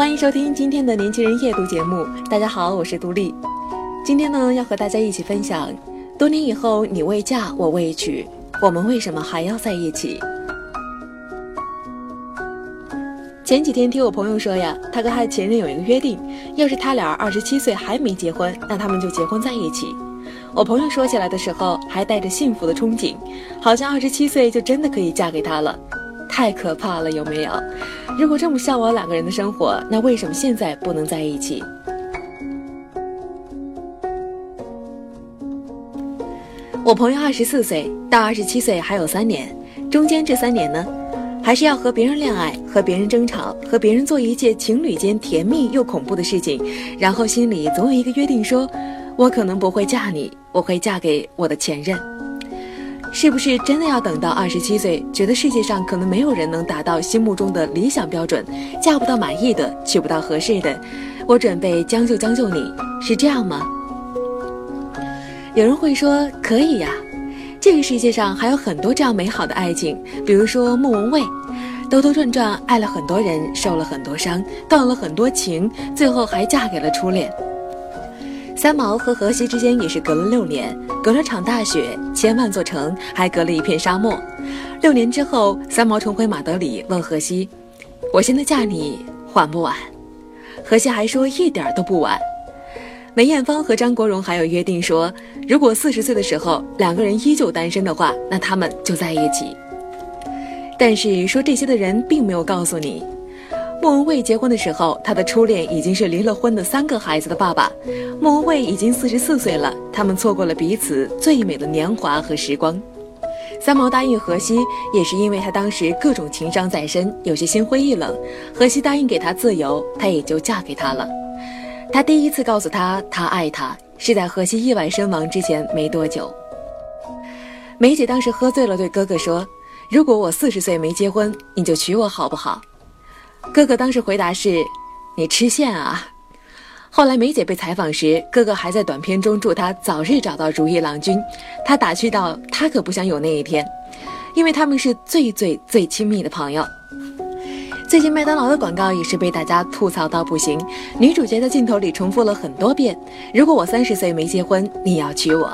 欢迎收听今天的年轻人夜读节目。大家好，我是杜丽。今天呢，要和大家一起分享：多年以后，你未嫁，我未娶，我们为什么还要在一起？前几天听我朋友说呀，他跟他的前任有一个约定，要是他俩二十七岁还没结婚，那他们就结婚在一起。我朋友说起来的时候，还带着幸福的憧憬，好像二十七岁就真的可以嫁给他了。太可怕了，有没有？如果这么向往两个人的生活，那为什么现在不能在一起？我朋友二十四岁到二十七岁还有三年，中间这三年呢，还是要和别人恋爱，和别人争吵，和别人做一切情侣间甜蜜又恐怖的事情，然后心里总有一个约定，说我可能不会嫁你，我会嫁给我的前任。是不是真的要等到二十七岁，觉得世界上可能没有人能达到心目中的理想标准，嫁不到满意的，娶不到合适的，我准备将就将就你，是这样吗？有人会说可以呀，这个世界上还有很多这样美好的爱情，比如说莫文蔚，兜兜转转爱了很多人，受了很多伤，动了很多情，最后还嫁给了初恋。三毛和荷西之间也是隔了六年，隔了场大雪，千万座城，还隔了一片沙漠。六年之后，三毛重回马德里，问荷西：“我现在嫁你晚不晚？”荷西还说：“一点都不晚。”梅艳芳和张国荣还有约定说，如果四十岁的时候两个人依旧单身的话，那他们就在一起。但是说这些的人并没有告诉你。莫文蔚结婚的时候，她的初恋已经是离了婚的三个孩子的爸爸。莫文蔚已经四十四岁了，他们错过了彼此最美的年华和时光。三毛答应荷西，也是因为他当时各种情伤在身，有些心灰意冷。荷西答应给他自由，他也就嫁给他了。他第一次告诉他他爱他，是在荷西意外身亡之前没多久。梅姐当时喝醉了，对哥哥说：“如果我四十岁没结婚，你就娶我好不好？”哥哥当时回答是：“你吃线啊。”后来梅姐被采访时，哥哥还在短片中祝她早日找到如意郎君。他打趣道：“他可不想有那一天，因为他们是最最最亲密的朋友。”最近麦当劳的广告也是被大家吐槽到不行，女主角在镜头里重复了很多遍：“如果我三十岁没结婚，你要娶我。”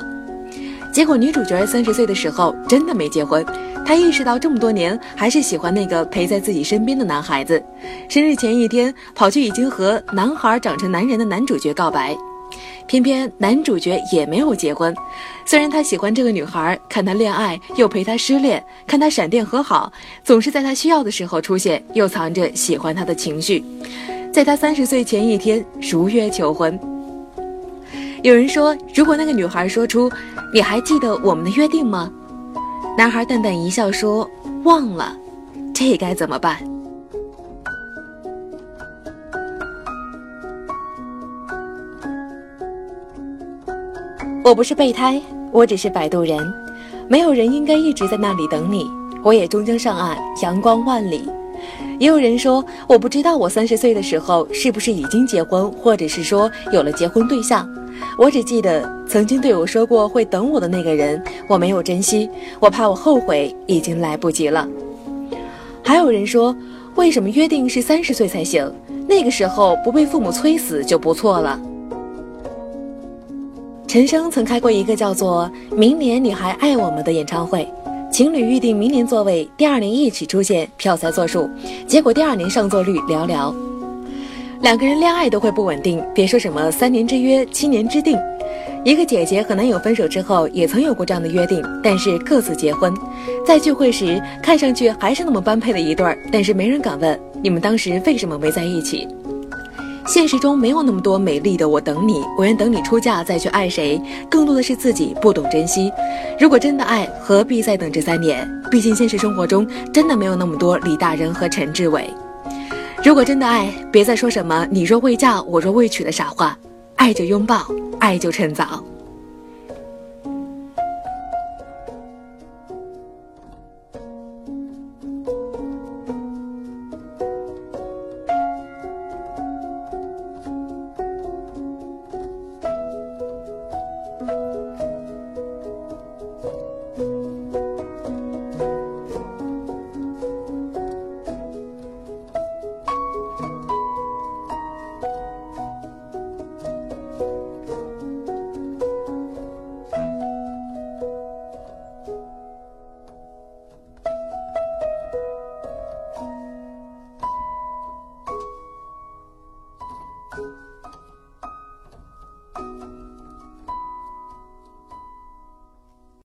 结果女主角三十岁的时候真的没结婚。她意识到这么多年还是喜欢那个陪在自己身边的男孩子。生日前一天，跑去已经和男孩长成男人的男主角告白，偏偏男主角也没有结婚。虽然他喜欢这个女孩，看她恋爱又陪她失恋，看她闪电和好，总是在她需要的时候出现，又藏着喜欢她的情绪。在他三十岁前一天如约求婚。有人说，如果那个女孩说出“你还记得我们的约定吗？”男孩淡淡一笑说：“忘了，这该怎么办？”我不是备胎，我只是摆渡人。没有人应该一直在那里等你，我也终将上岸，阳光万里。也有人说，我不知道我三十岁的时候是不是已经结婚，或者是说有了结婚对象。我只记得曾经对我说过会等我的那个人，我没有珍惜，我怕我后悔，已经来不及了。还有人说，为什么约定是三十岁才行？那个时候不被父母催死就不错了。陈升曾开过一个叫做“明年你还爱我们”的演唱会，情侣预定明年座位，第二年一起出现，票才作数，结果第二年上座率寥寥。两个人恋爱都会不稳定，别说什么三年之约、七年之定。一个姐姐和男友分手之后，也曾有过这样的约定，但是各自结婚。在聚会时，看上去还是那么般配的一对儿，但是没人敢问你们当时为什么没在一起。现实中没有那么多美丽的我等你，我愿等你出嫁再去爱谁。更多的是自己不懂珍惜。如果真的爱，何必再等这三年？毕竟现实生活中真的没有那么多李大人和陈志伟。如果真的爱，别再说什么你若未嫁，我若未娶的傻话。爱就拥抱，爱就趁早。